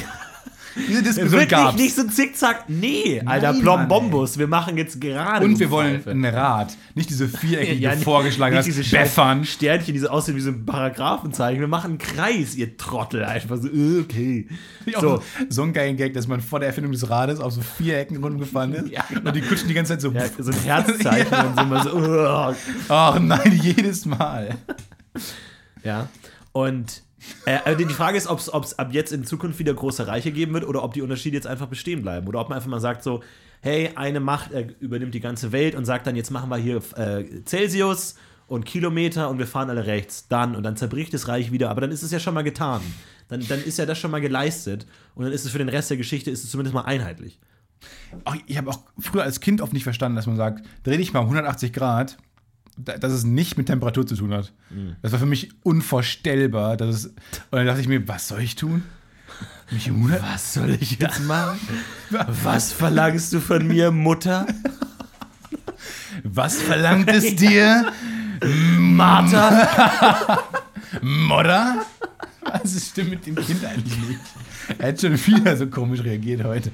Diese Diskussion Wirklich nicht so zickzack. Nee, Alter, Nein, Plombombus. Wir machen jetzt gerade. Und wir wollen ein Rad. Nicht diese viereckige Ja, nicht- vorgeschlagen nicht hast. diese Beffern. Sternchen, die so aussehen wie so ein Paragraphenzeichen. Wir machen einen Kreis, ihr Trottel. Einfach so, okay. So, so. so ein geilen Gag, dass man vor der Erfindung des Rades auf so Vierecken rumgefahren ist. Ja. Und die kutschen die ganze Zeit so. ja, so ein Herzzeichen Ja. und so immer so, uh, Ach nein, jedes Mal. ja. Und äh, also die Frage ist, ob es ab jetzt in Zukunft wieder große Reiche geben wird oder ob die Unterschiede jetzt einfach bestehen bleiben. Oder ob man einfach mal sagt so, hey, eine Macht äh, übernimmt die ganze Welt und sagt dann, jetzt machen wir hier äh, Celsius und Kilometer und wir fahren alle rechts. Dann und dann zerbricht das Reich wieder. Aber dann ist es ja schon mal getan. Dann, dann ist ja das schon mal geleistet und dann ist es für den Rest der Geschichte ist es zumindest mal einheitlich. Ich habe auch früher als Kind oft nicht verstanden, dass man sagt, dreh dich mal um 180 Grad, dass es nicht mit Temperatur zu tun hat. Mhm. Das war für mich unvorstellbar. Dass es, und dann dachte ich mir, was soll ich tun? Mich um 100 Was soll ich jetzt machen? Was verlangst du von mir, Mutter? Was verlangt es dir, Martha? Mutter? Was stimmt mit dem Kind eigentlich nicht? Er hat schon wieder so komisch reagiert heute.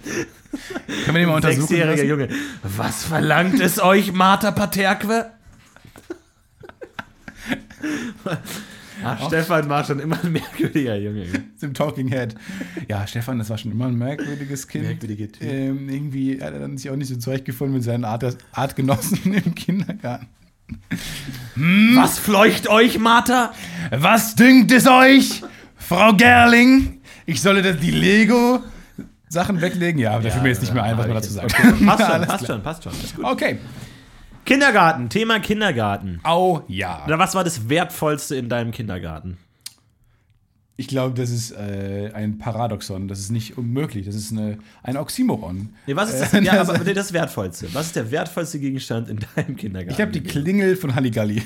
Können wir den mal untersuchen? Sechsjähriger? Junge. Was verlangt es euch, Martha Paterque? Ach, Stefan war schon immer ein merkwürdiger Junge. Im Talking Head. Ja, Stefan, das war schon immer ein merkwürdiges Kind. Merkwürdiger Typ. Ähm, irgendwie hat er dann sich auch nicht so zurechtgefunden mit seinen Art Artgenossen im Kindergarten. Was fleucht euch, Martha? Was dünkt es euch, Frau Gerling? Ich solle das, die Lego-Sachen weglegen? Ja, da fiel mir jetzt nicht mehr ein, was man dazu sagt. Okay, passt schon, passt schon, passt schon. Ist gut. Okay. Kindergarten, Thema Kindergarten. Au, ja. Oder was war das Wertvollste in deinem Kindergarten? Ich glaube, das ist äh, ein Paradoxon. Das ist nicht unmöglich. Das ist eine, ein Oxymoron. Nee, was ist das? Äh, ja, aber das Wertvollste. Was ist der wertvollste Gegenstand in deinem Kindergarten? Ich habe die Klingel von Halligalli.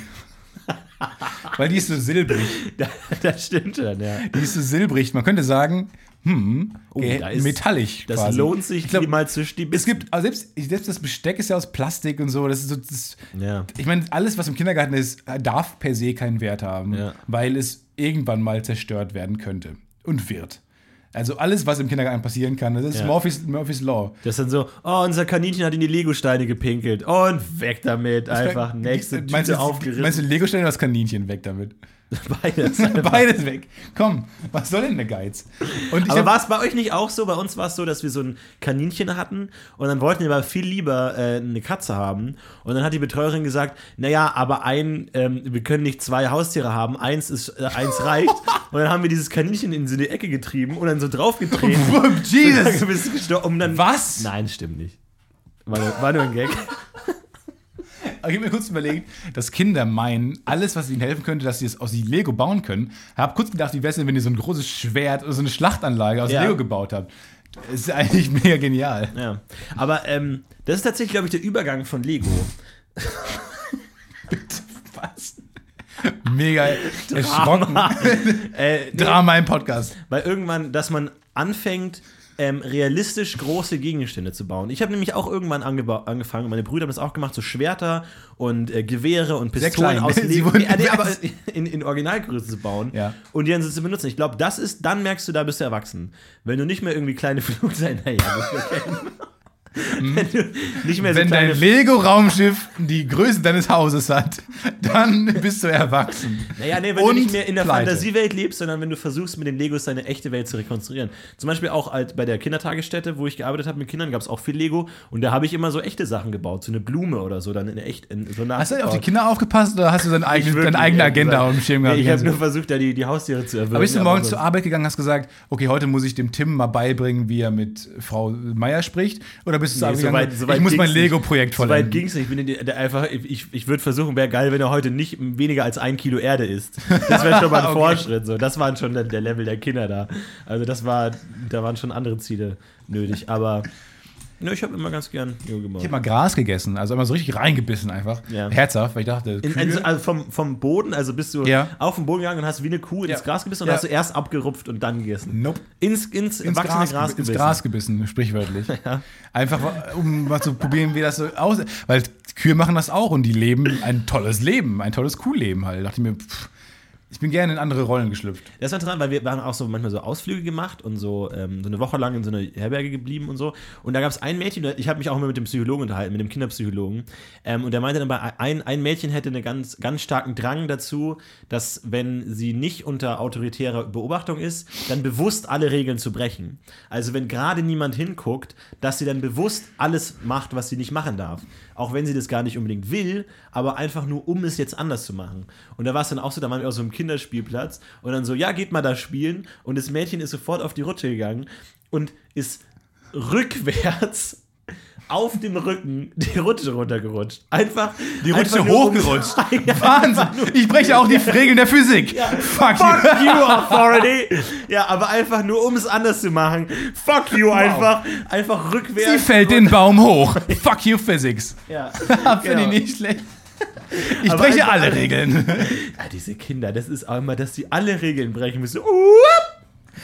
Weil die ist so silbrig. Das, das stimmt schon, ja. Die ist so silbrig. Man könnte sagen, hm, Oh, da ist- metallisch. Das quasi. lohnt sich, Ich glaub, mal zwischen die Es gibt, also selbst, selbst das Besteck ist ja aus Plastik und so. Das ist so das, Ja. ich meine, alles, was im Kindergarten ist, darf per se keinen Wert haben, Ja. weil es irgendwann mal zerstört werden könnte und wird. Also alles, was im Kindergarten passieren kann, das ist Ja. Murphy's, Murphy's Law. Das ist dann so, oh, unser Kaninchen hat in die Legosteine gepinkelt. Und weg damit. Einfach nächste meinst Tüte du, aufgerissen. Meinst du Lego-Steine oder das Kaninchen weg damit? Beides. Beides weg. Komm, was soll denn der Geiz? Aber war es bei euch nicht auch so? Bei uns war es so, dass wir so ein Kaninchen hatten und dann wollten wir aber viel lieber äh, eine Katze haben. Und dann hat die Betreuerin gesagt, naja, aber ein, ähm, wir können nicht zwei Haustiere haben, eins ist, äh, eins reicht. und dann haben wir dieses Kaninchen in so eine Ecke getrieben und dann so draufgetreten. Jesus! Es gestorben- um dann, Was? Nein, stimmt nicht. War nur, war nur ein Gag. Ich habe mir kurz überlegt, dass Kinder meinen, alles, was ihnen helfen könnte, dass sie es aus Lego bauen können. Ich habe kurz gedacht, wie wäre es denn, wenn ihr so ein großes Schwert oder so eine Schlachtanlage aus Ja. Lego gebaut habt. Das ist eigentlich mega genial. Ja. Aber ähm, das ist tatsächlich, glaube ich, der Übergang von Lego. Was? Mega erschrocken. Äh, nee, Drama im Podcast. Weil irgendwann, dass man anfängt, ähm, realistisch große Gegenstände zu bauen. Ich habe nämlich auch irgendwann angefangen, und meine Brüder haben das auch gemacht, so Schwerter und äh, Gewehre und Pistolen aus Lego. Nee, nee, aber in, in Originalgröße zu bauen Ja. und die dann so zu benutzen. Ich glaube, das ist, dann merkst du, da bist du erwachsen. Wenn du nicht mehr irgendwie kleine Flugzeuge, naja, musst du kennen. Wenn du nicht mehr so Wenn dein Lego-Raumschiff die Größe deines Hauses hat, dann bist du erwachsen. Naja, nee, wenn Und du nicht mehr in der pleite. Fantasiewelt lebst, sondern wenn du versuchst, mit den Legos deine echte Welt zu rekonstruieren. Zum Beispiel auch halt bei der Kindertagesstätte, wo ich gearbeitet habe mit Kindern, gab es auch viel Lego und da habe ich immer so echte Sachen gebaut, so eine Blume oder so, dann in echt, in, so Hast du auf die. Kinder aufgepasst oder hast du deine eigene, deine eigene Agenda auf dem Schirm gehabt? Nee, ich habe nur versucht, da die, die Haustiere zu erwürgen. Aber bist du morgens zur Arbeit gegangen, hast gesagt, okay, heute muss ich dem Tim mal beibringen, wie er mit Frau Meier spricht? Oder bist du Nee, so weit- so weit ich muss mein. Lego-Projekt So weit vollenden? ging es nicht. Ich, bin in die- der einfach, ich, ich würde versuchen, wäre geil, wenn er heute nicht weniger als ein Kilo Erde isst. Das wäre schon mal ein Okay. Fortschritt. So. Das waren schon der, der Level der Kinder da. Also das war, da waren schon andere Ziele nötig. Aber Ja, ich habe immer ganz gern Joghurt Ich gemacht. habe mal Gras gegessen, also immer so richtig reingebissen einfach. Ja. Herzhaft, weil ich dachte, In, Kühe- also, also vom, vom Boden, also bist du Ja. auf den Boden gegangen und hast wie eine Kuh ins. Gras gebissen und Ja. hast du erst abgerupft und dann gegessen. Nope. Ins, ins, ins wachsende Gras, Gras, ins gebissen. Gras gebissen, sprichwörtlich. Ja. Einfach, um mal zu probieren, wie das so aussieht. Weil Kühe machen das auch und die leben ein tolles Leben, ein tolles Kuhleben halt. Da dachte ich mir, pff, ich bin gerne in andere Rollen geschlüpft. Das war interessant, weil wir haben auch so manchmal so Ausflüge gemacht und so, ähm, so eine Woche lang in so einer Herberge geblieben und so. Und da gab es ein Mädchen, ich habe mich auch immer mit dem Psychologen unterhalten, mit dem Kinderpsychologen. Ähm, und der meinte dann, ein, ein Mädchen hätte einen ganz, ganz starken Drang dazu, dass, wenn sie nicht unter autoritärer Beobachtung ist, dann bewusst alle Regeln zu brechen. Also, wenn gerade niemand hinguckt, dass sie dann bewusst alles macht, was sie nicht machen darf. Auch wenn sie das gar nicht unbedingt will, aber einfach nur, um es jetzt anders zu machen. Und da war es dann auch so, da waren wir auf so einem Kinderspielplatz und dann so, ja, geht mal da spielen. Und das Mädchen ist sofort auf die Rutsche gegangen und ist rückwärts auf dem Rücken die Rutsche runtergerutscht. Einfach Die Rutsche einfach hochgerutscht. Ja, Wahnsinn! Ich breche auch die Regeln der Physik. Fuck, Fuck you. you, Authority! Ja, aber einfach nur, um es anders zu machen. Fuck you, einfach, einfach rückwärts. Sie fällt den Baum hoch. Fuck you, Physics. Ja. Finde Genau. ich nicht schlecht. Ich breche alle Regeln. Ja, diese Kinder, das ist auch immer, dass sie alle Regeln brechen müssen.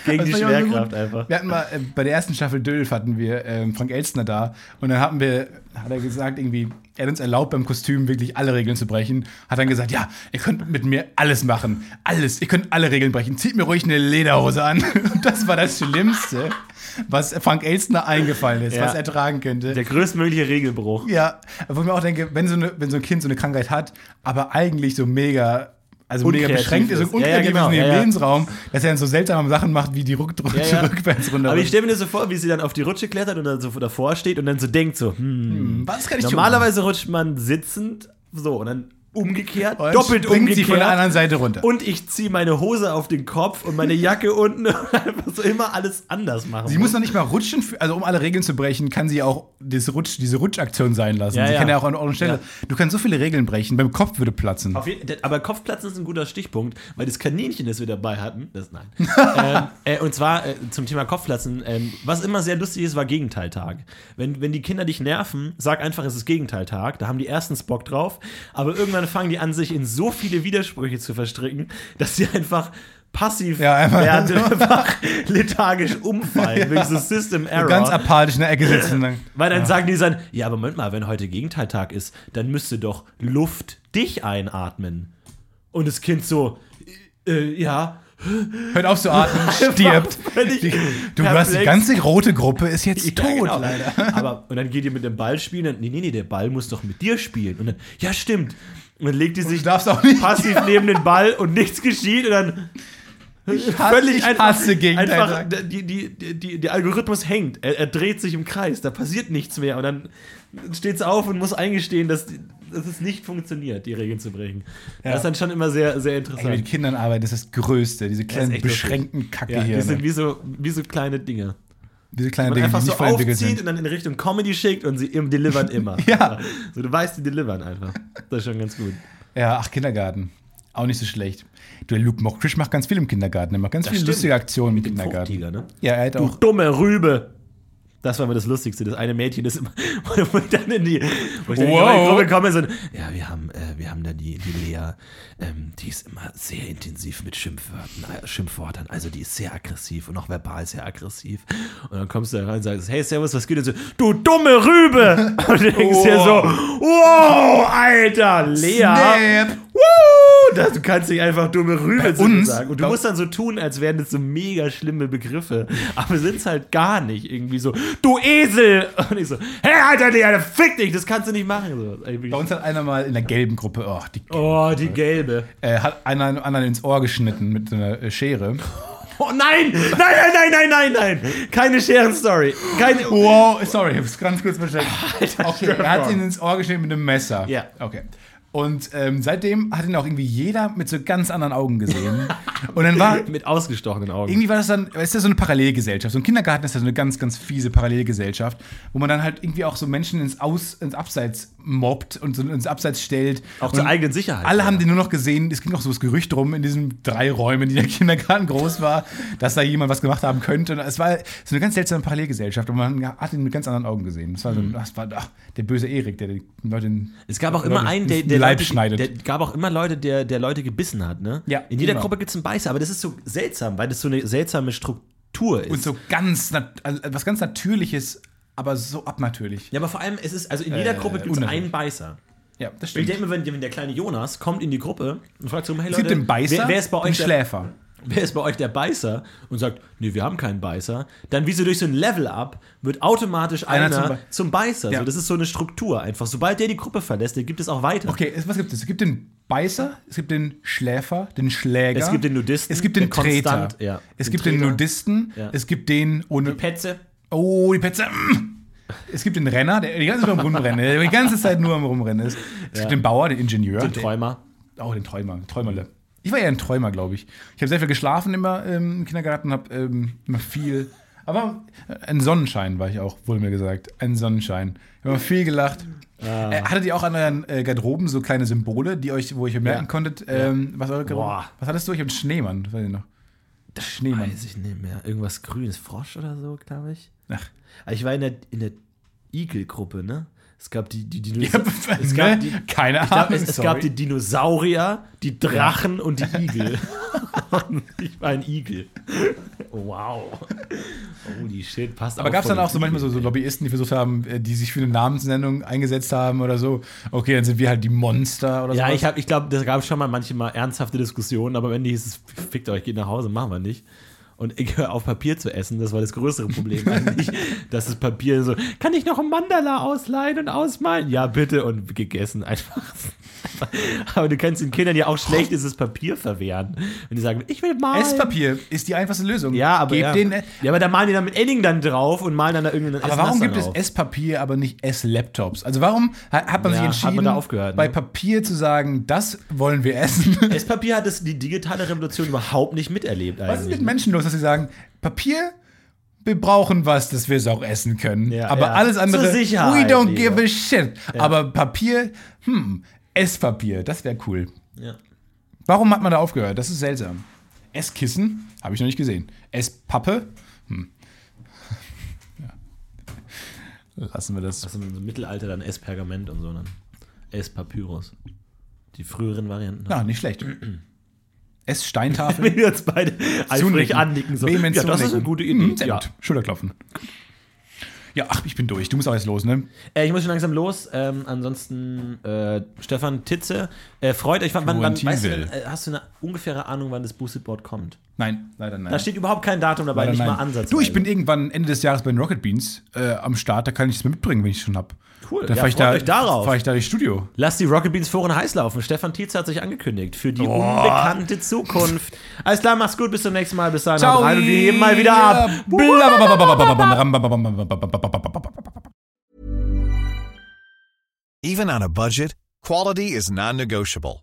Gegen Das die Schwerkraft einfach. Wir hatten mal, äh, bei der ersten Staffel Dölf hatten wir ähm, Frank Elstner da und dann hatten wir, hat er gesagt, irgendwie, er hat uns erlaubt, beim Kostüm wirklich alle Regeln zu brechen. Hat dann gesagt, ja, ihr könnt mit mir alles machen. Alles. Ihr könnt alle Regeln brechen. Zieht mir ruhig eine Lederhose an. Und das war das Schlimmste, was Frank Elstner eingefallen ist, Ja. was er tragen könnte. Der größtmögliche Regelbruch. Ja, wo ich mir auch denke, wenn so, eine, wenn so ein Kind so eine Krankheit hat, aber eigentlich so mega, also mega Unkreativ beschränkt ist und Ja, ja, unkreativ genau, ist in ja, ihrem ja. Lebensraum, dass er dann so seltsame Sachen macht, wie die Ruck Ja, ja. rückwärts runter. Aber ich stelle mir das so vor, wie sie dann auf die Rutsche klettert und dann so davor steht und dann so denkt so, hm, was kann ich tun? normalerweise rutscht man sitzend so und dann umgekehrt, Und doppelt umgekehrt. sie von der anderen Seite runter. und ich ziehe meine Hose auf den Kopf und meine Jacke unten und einfach so immer alles anders machen. Sie muss noch nicht mal rutschen, also um alle Regeln zu brechen, kann sie auch das Rutsch, diese Rutschaktion sein lassen. Ja, sie ja. kann ja auch an Ort und Stelle. Ja. Du kannst so viele Regeln brechen, beim Kopf würde platzen. Jeden, aber Kopfplatzen ist ein guter Stichpunkt, weil das Kaninchen, das wir dabei hatten, das nein. ähm, äh, und zwar äh, zum Thema Kopfplatzen, ähm, was immer sehr lustig ist, war Gegenteiltag. Wenn, wenn die Kinder dich nerven, sag einfach, es ist Gegenteiltag. Da haben die erstens Bock drauf, aber irgendwann fangen die an, sich in so viele Widersprüche zu verstricken, dass sie einfach passiv Ja, einfach werden, so. einfach lethargisch umfallen, wegen so System Error. Ganz apathisch in der Ecke sitzen. Dann. Weil dann sagen die dann, ja, aber Moment mal, wenn heute Gegenteiltag ist, dann müsste doch Luft dich einatmen. Und das Kind so, äh, ja. Hört auf zu atmen, stirbt. Die, du hast die perplex. ganze rote Gruppe ist jetzt Ja, tot, genau. leider. Aber, und dann geht ihr mit dem Ball spielen, und, nee, nee, nee, der Ball muss doch mit dir spielen. Und dann, ja, stimmt. Und dann legt die sich auch nicht. passiv neben den Ball und nichts geschieht und dann Ich hasse, ich hasse Gegenteiltag. einfach die, die, die, die, der Algorithmus hängt. Er, er dreht sich im Kreis, da passiert nichts mehr. Und dann steht es auf und muss eingestehen, dass, dass es nicht funktioniert, die Regeln zu brechen. Ja. Das ist dann schon immer sehr, sehr Ey, interessant. mit Kindern arbeiten, ist das Größte. Diese kleinen, lustig. beschränkten Kacke ja, hier. die sind ne? wie so, wie so kleine Dinge. Diese kleinen Man Dinge, die einfach nicht so voll entwickelt aufzieht sind. und dann in Richtung Comedy schickt und sie im delivern immer. Ja. So, du weißt, die delivern einfach. Das ist schon ganz gut. Ja, ach, Kindergarten. Auch nicht so schlecht. Du, Luke Mockfish macht ganz viel im Kindergarten. Er macht ganz Das viele stimmt. lustige Aktionen im Kindergarten. Ne? Ja, er hat Du auch. dumme Rübe. Das war mir das Lustigste. Das eine Mädchen, das immer, wo ich dann in die, wo ich dann in die Wow. Gruppe komme, so, ja, wir haben, äh, wir haben da die, die Lea, ähm, die ist immer sehr intensiv mit Schimpfwörtern, äh, Schimpfwörtern. Also die ist sehr aggressiv und auch verbal sehr aggressiv. Und dann kommst du da rein und sagst, hey, Servus, was geht denn so? Du dumme Rübe! Und du denkst dir so, wow, Alter, Lea. Snap. Woo! Das, du kannst nicht einfach dumme Rübe zu uns- sagen. Und du musst dann so tun, als wären das so mega schlimme Begriffe. Aber sind es halt gar nicht. Irgendwie so, du Esel! Und ich so, hey, Alter, Digga, fick dich, das kannst du nicht machen. So, irgendwie- Bei uns hat einer mal in der gelben Gruppe, oh, die, oh, die gelbe. äh, hat einer einem anderen ins Ohr geschnitten mit so einer äh, Schere. Oh nein! Nein, nein, nein, nein, nein, nein! Keine Scheren-Story. Keine. Wow, sorry, ich hab's ganz kurz versteckt. Alter, Okay, er hat ihn ins Ohr geschnitten mit einem Messer. Ja. Okay. Und ähm, seitdem hat ihn auch irgendwie jeder mit so ganz anderen Augen gesehen. Und dann war Mit ausgestochenen Augen. irgendwie war das dann, ist das so eine Parallelgesellschaft. So ein Kindergarten ist ja so eine ganz, ganz fiese Parallelgesellschaft, wo man dann halt irgendwie auch so Menschen ins, Aus, ins Abseits mobbt und so ins Abseits stellt. Auch und zur eigenen Sicherheit. Alle ja. haben den nur noch gesehen. Es ging auch so das Gerücht rum in diesen drei Räumen, die der Kindergarten groß war, dass da jemand was gemacht haben könnte. Und es war so eine ganz seltsame Parallelgesellschaft und man hat ihn mit ganz anderen Augen gesehen. Das war, so, das war ach, der böse Erik, der die Leute in- Mhm. Es gab auch immer Leute einen, der, der, Leib schneidet. der gab auch immer Leute, der, der Leute gebissen hat, ne? Ja, In jeder immer. Gruppe gibt es einen Beißer, aber das ist so seltsam, weil das so eine seltsame Struktur ist. und so ganz, also was ganz Natürliches, aber so abnatürlich. ja, aber vor allem, es ist, also in jeder Äh, Gruppe gibt es einen Beißer. Ja, das Ich stimmt. denke mir, wenn, wenn der kleine Jonas kommt in die Gruppe und fragt so, hey Es Leute, gibt den Beißer, wer, wer ist bei den euch der, Schläfer. Wer ist bei euch der Beißer und sagt, nee, wir haben keinen Beißer, dann wie so durch so ein Level-Up wird automatisch Einer einer, zum zum, Be- Beißer. Ja. So, das ist so eine Struktur einfach. Sobald der die Gruppe verlässt, dann gibt es auch weiter. Okay, was gibt es? Es gibt den Beißer, es gibt den Schläfer, den Schläger. Es gibt den Nudisten, Es gibt den der Treter. konstant- ja, es den gibt den Treter. Nudisten. Ja. Es gibt den ohne. Petze, oh, die Petze. Es gibt den Renner, der die ganze Zeit nur am Rumrennen, der die ganze Zeit nur am Rumrennen ist. Es gibt den Bauer, den Ingenieur. den Träumer. Der, oh, den Träumer. Träumerle. Ich war ja ein Träumer, glaube ich. Ich habe sehr viel geschlafen immer ähm, im Kindergarten, habe ähm, immer viel. Aber äh, ein Sonnenschein war ich auch, wurde mir gesagt. Ein Sonnenschein. Ich habe immer viel gelacht. Ah. Äh, hattet ihr auch an euren äh, Garderoben so kleine Symbole, die euch, wo ihr merken Ja. konntet, ähm, was eure Garderobe. Was hattest du? Ich habe einen Schneemann, weiß ich noch. Der Schneemann. Weiß ich nicht mehr. Irgendwas grünes, Frosch oder so, glaube ich. Ach. Aber ich war in der, in der Igel-Gruppe, ne? Es gab die, die, die Ja, es ne? gab die, Keine ich glaub, Ahnung. es, es gab die Dinosaurier, die Drachen und die Igel. Ich war ein Igel. Wow. Holy shit, passt Aber gab es dann auch so manchmal so, so Lobbyisten, die versucht haben, äh, die sich für eine Namensnennung eingesetzt haben oder so? Okay, dann sind wir halt die Monster oder so. Ja, ich, hab- ich glaube, da gab es schon mal manchmal ernsthafte Diskussionen, aber am Ende hieß es, fickt euch, geht nach Hause, machen wir nicht. Und ich höre auf, Papier zu essen. Das war das größere Problem eigentlich. dass das Papier so, kann ich noch ein Mandala ausleihen und ausmalen? Ja, bitte. Und gegessen einfach. Aber du kannst den Kindern ja auch schlecht dieses Papier verwehren. Wenn die sagen, ich will malen. Esspapier ist die einfachste Lösung. Ja, aber, Gebt ja. Den, äh, ja, aber da malen die dann mit Edding dann drauf und malen dann da irgendeinen aber warum gibt es? Esspapier, aber nicht Esslaptops? Also warum ha- hat man Ja, sich entschieden, man da aufgehört, bei ne? Papier zu sagen, das wollen wir essen? Esspapier hat es die digitale Revolution überhaupt nicht miterlebt eigentlich. Was ist mit Menschen los, dass sie sagen, Papier, wir brauchen was, dass wir es auch essen können. Ja, aber ja. alles andere, we don't lieber. give a shit. Aber Papier, hm, Esspapier, das wäre cool. Ja. Warum hat man da aufgehört? Das ist seltsam. Esskissen? Habe ich noch nicht gesehen. Esspappe? Hm. Ja. Lassen wir das. Also im Mittelalter dann S-Pergament und so, dann S-Papyrus. Die früheren Varianten. Ja, nicht schlecht. Essteintafel. Wenn wir uns beide eifrig annicken. So. Vehement Ja, das ist eine gute Idee. Mhm, sehr ja. gut. Schulterklopfen. Ja, ach, ich bin durch. Du musst auch jetzt los, ne? Äh, ich muss schon langsam los. Ähm, ansonsten, äh, Stefan Titze, äh, freut euch. Wann, wann, wann, weißt du, äh, hast du eine ungefähre Ahnung, wann das Boosted Board kommt? Nein, leider nein. Da steht überhaupt kein Datum dabei, Leider nicht nein. mal Ansatz. Du, ich bin irgendwann Ende des Jahres bei den Rocket Beans äh, am Start. Da kann ich es mitbringen, wenn ich es schon hab. Cool. Dann Ja, fahr ich da, euch darauf. Fahr ich da durchs Studio. Lass die Rocket Beans Foren heiß laufen. Stefan Tietze hat sich angekündigt für die unbekannte Zukunft. Alles klar, mach's gut, bis zum nächsten Mal. Bis dahin, Ciao. rein und wir heben mal wieder ab. Even on a budget, quality is non-negotiable.